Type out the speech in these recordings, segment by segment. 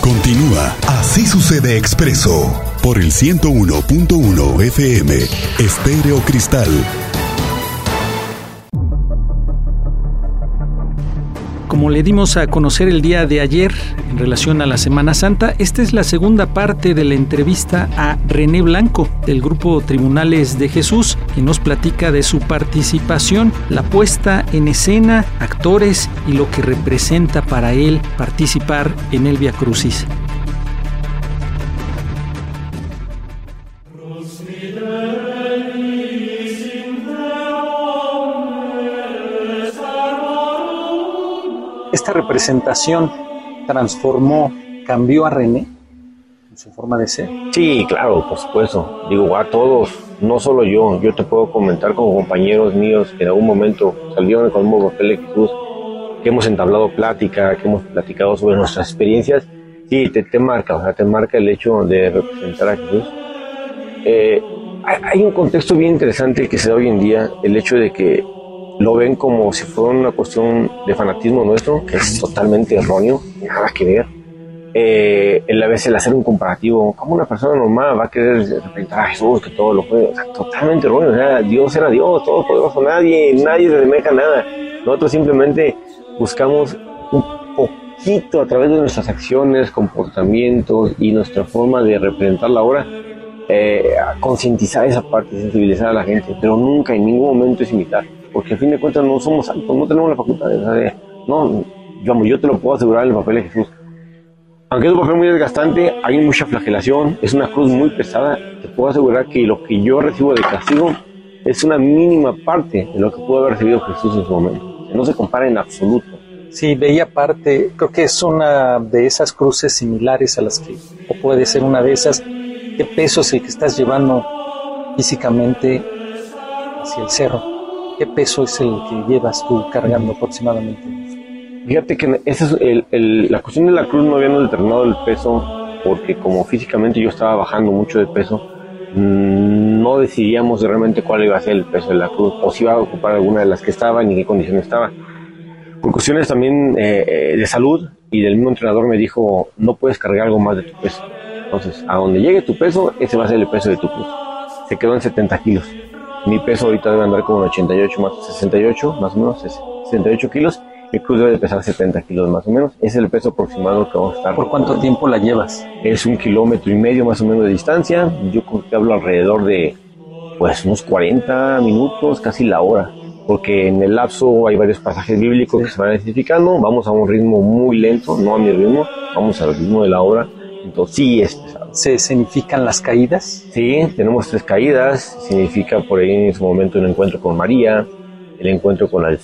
Continúa Así sucede expreso por el 101.1 FM Estéreo Cristal. Como le dimos a conocer el día de ayer en relación a la Semana Santa, esta es la segunda parte de la entrevista a René Blanco del grupo Tribunales de Jesús, que nos platica de su participación, la puesta en escena, actores y lo que representa para él participar en el Via Crucis. Esta representación transformó, cambió a René en su forma de ser? Sí, claro, por supuesto. Digo, a todos, no solo yo, yo te puedo comentar con compañeros míos que en algún momento salieron con un papel de Jesús, que hemos entablado plática, que hemos platicado sobre nuestras experiencias, sí, te, te marca, o sea, te marca el hecho de representar a Jesús. Eh, hay un contexto bien interesante que se da hoy en día, el hecho de que lo ven como si fuera una cuestión de fanatismo nuestro, que es totalmente erróneo, nada que ver. Eh, el a veces el hacer un comparativo, como una persona normal va a querer representar a Jesús, que todo lo puede, o sea, totalmente erróneo, o sea, Dios era Dios, todo poderoso, nadie, nadie se demeja nada. Nosotros simplemente buscamos un poquito a través de nuestras acciones, comportamientos y nuestra forma de representar la obra, eh, concientizar esa parte, sensibilizar a la gente, pero nunca en ningún momento es imitar porque a fin de cuentas no somos altos, no tenemos la facultad de, no, yo, yo te lo puedo asegurar en el papel de Jesús. Aunque es un papel muy desgastante, hay mucha flagelación, es una cruz muy pesada, te puedo asegurar que lo que yo recibo de castigo es una mínima parte de lo que pudo haber recibido Jesús en su momento. No se compara en absoluto. Sí, veía parte, creo que es una de esas cruces similares a las que, o puede ser una de esas, ¿qué peso es el que estás llevando físicamente hacia el cerro? ¿Qué peso es el que llevas tú cargando aproximadamente? Fíjate que esa es la cuestión de la cruz no habíamos determinado el peso porque como físicamente yo estaba bajando mucho de peso, mm, no decidíamos realmente cuál iba a ser el peso de la cruz o si iba a ocupar alguna de las que estaba ni qué condición estaba. Por cuestiones también eh, eh, de salud y del mismo entrenador me dijo, no puedes cargar algo más de tu peso. Entonces, a donde llegue tu peso, ese va a ser el peso de tu cruz. Se quedó en 70 kilos. Mi peso ahorita debe andar como en 88 más 68, más o menos, 68 kilos. Mi cruz debe pesar 70 kilos más o menos. es el peso aproximado que vamos a estar. ¿Por cuánto tiempo la llevas? Es un kilómetro y medio más o menos de distancia. Yo te hablo alrededor de, pues, unos 40 minutos, casi la hora. Porque en el lapso hay varios pasajes bíblicos que se van identificando. Vamos a un ritmo muy lento, no a mi ritmo. Vamos al ritmo de la hora. Entonces sí es ¿Se significan las caídas? Sí, tenemos tres caídas. Significa por ahí en ese momento el encuentro con María, el encuentro con la,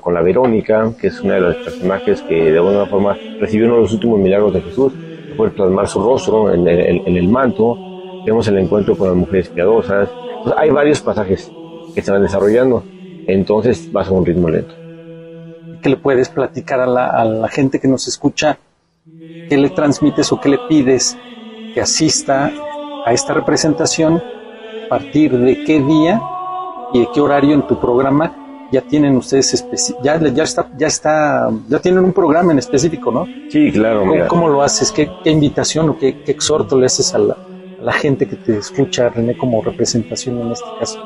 con, la, Verónica, que es una de los personajes que de alguna forma recibió uno de los últimos milagros de Jesús, fue plasmar su rostro en el, en el manto. Tenemos el encuentro con las mujeres piadosas. hay varios pasajes que se van desarrollando. Entonces vas a un ritmo lento. ¿Qué le puedes platicar a la, a la gente que nos escucha ¿Qué le transmites o qué le pides que asista a esta representación? ¿A partir de qué día y de qué horario en tu programa ya tienen ustedes ya, ya está ya está ya tienen un programa en específico, ¿no? Sí, claro. ¿Cómo, lo haces? ¿Qué, invitación o qué, exhorto le haces a la, gente que te escucha, René, como representación en este caso?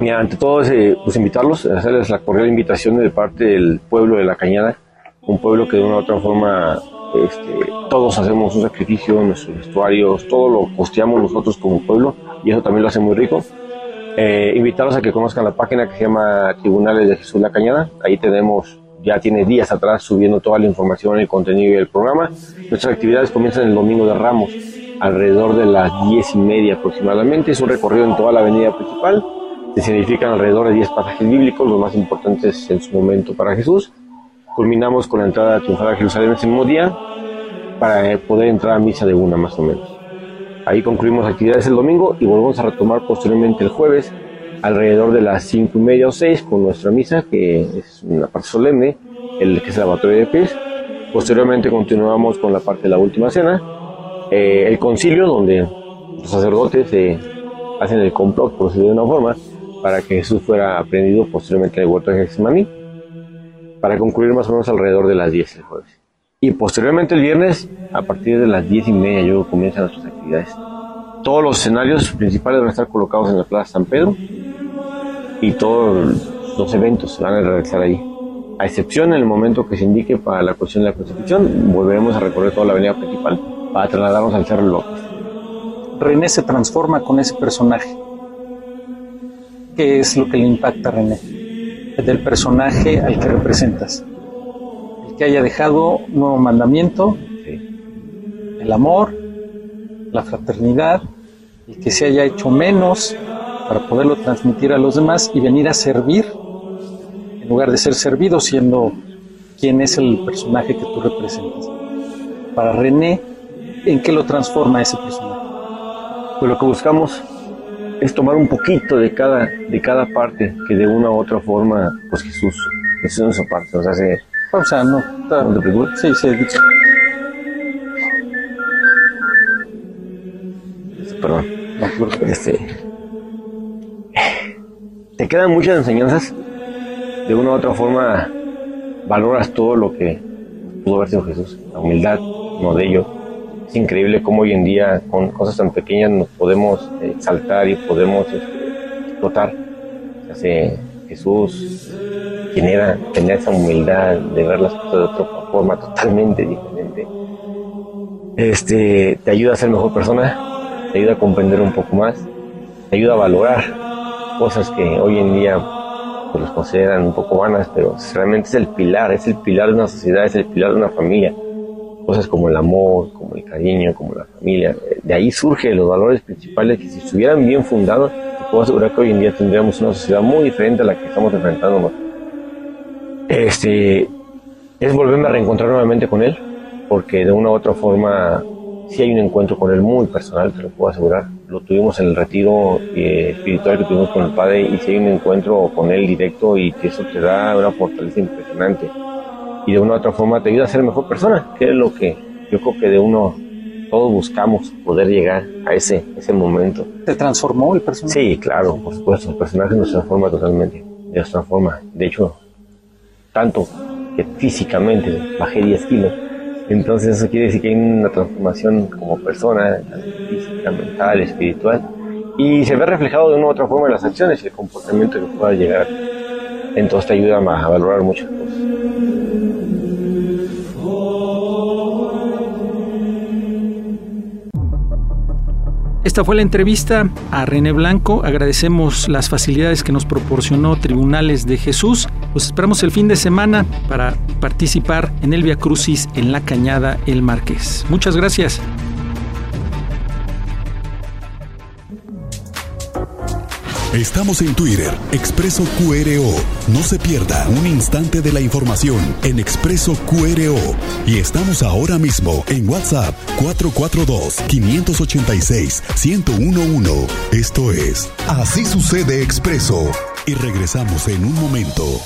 Mira, ante todo, eh, pues invitarlos, hacerles la cordial invitación de parte del pueblo de La Cañada, un pueblo que de una u otra forma este, todos hacemos un sacrificio, nuestros vestuarios, todo lo costeamos nosotros como pueblo y eso también lo hace muy rico. Eh, invitarlos a que conozcan la página que se llama Tribunales de Jesús La Cañada. Ahí tenemos, ya tiene días atrás subiendo toda la información, el contenido del programa. Nuestras actividades comienzan el domingo de Ramos, alrededor de las diez y media aproximadamente. Es un recorrido en toda la avenida principal. Se significan alrededor de 10 pasajes bíblicos, los más importantes en su momento para Jesús culminamos con la entrada triunfal a Jerusalén ese mismo día para poder entrar a misa de una más o menos. Ahí concluimos actividades el domingo y volvemos a retomar posteriormente el jueves alrededor de las cinco y media o seis con nuestra misa que es una parte solemne, el que es el lavatorio de pies. Posteriormente continuamos con la parte de la última cena, eh, el concilio donde los sacerdotes eh, hacen el complot, por decirlo de una forma, para que Jesús fuera aprendido posteriormente en el huerto de Getsemaní para concluir más o menos alrededor de las 10 el jueves. Y posteriormente el viernes, a partir de las 10 y media, yo comienzan nuestras actividades. Todos los escenarios principales van a estar colocados en la Plaza San Pedro y todos los eventos se van a realizar ahí. A excepción en el momento que se indique para la cuestión de la Constitución, volveremos a recorrer toda la avenida principal para trasladarnos al Cerro López. René se transforma con ese personaje. ¿Qué es lo que le impacta a René? Del personaje al que representas que haya dejado un nuevo mandamiento, el amor, la fraternidad, y que se haya hecho menos para poderlo transmitir a los demás y venir a servir, en lugar de ser servido siendo quien es el personaje que tú representas. Para René, ¿en qué lo transforma ese personaje? Pues lo que buscamos es tomar un poquito de cada, de cada parte que de una u otra forma, pues Jesús, Jesús nos parte, nos hace Pausa, no. ¿No te preocupes? Sí, sí, dicho. Perdón. Este, te quedan muchas enseñanzas. De una u otra forma, valoras todo lo que pudo haber sido Jesús. La humildad, no de ello. Es increíble cómo hoy en día, con cosas tan pequeñas, nos podemos exaltar y podemos este, explotar. Jesús quien era, tenía esa humildad de ver las cosas de otra forma totalmente diferente. Este, te ayuda a ser mejor persona, te ayuda a comprender un poco más, te ayuda a valorar cosas que hoy en día pues, los consideran un poco vanas, pero realmente es el pilar, es el pilar de una sociedad, es el pilar de una familia. Cosas como el amor, como el cariño, como la familia. De ahí surgen los valores principales que si estuvieran bien fundados, te puedo asegurar que hoy en día tendríamos una sociedad muy diferente a la que estamos enfrentando este, es volverme a reencontrar nuevamente con él, porque de una u otra forma sí hay un encuentro con él muy personal, te lo puedo asegurar. Lo tuvimos en el retiro eh, espiritual que tuvimos con el Padre y sí hay un encuentro con él directo y que eso te da una fortaleza impresionante. Y de una u otra forma te ayuda a ser mejor persona, que es lo que yo creo que de uno todos buscamos poder llegar a ese, ese momento. ¿Te transformó el personaje? Sí, claro, por supuesto. El personaje nos transforma totalmente. Nos transforma. De hecho, tanto que físicamente bajé 10 kilos. Entonces eso quiere decir que hay una transformación como persona, física, mental, espiritual, y se ve reflejado de una u otra forma en las acciones y el comportamiento que pueda llegar. Entonces te ayuda a valorar muchas cosas. Esta fue la entrevista a René Blanco. Agradecemos las facilidades que nos proporcionó Tribunales de Jesús. Los esperamos el fin de semana para participar en el Via Crucis en la Cañada El Marqués. Muchas gracias. Estamos en Twitter, Expreso QRO. No se pierda un instante de la información en Expreso QRO. Y estamos ahora mismo en WhatsApp 442-586-1011. Esto es Así sucede Expreso. Y regresamos en un momento.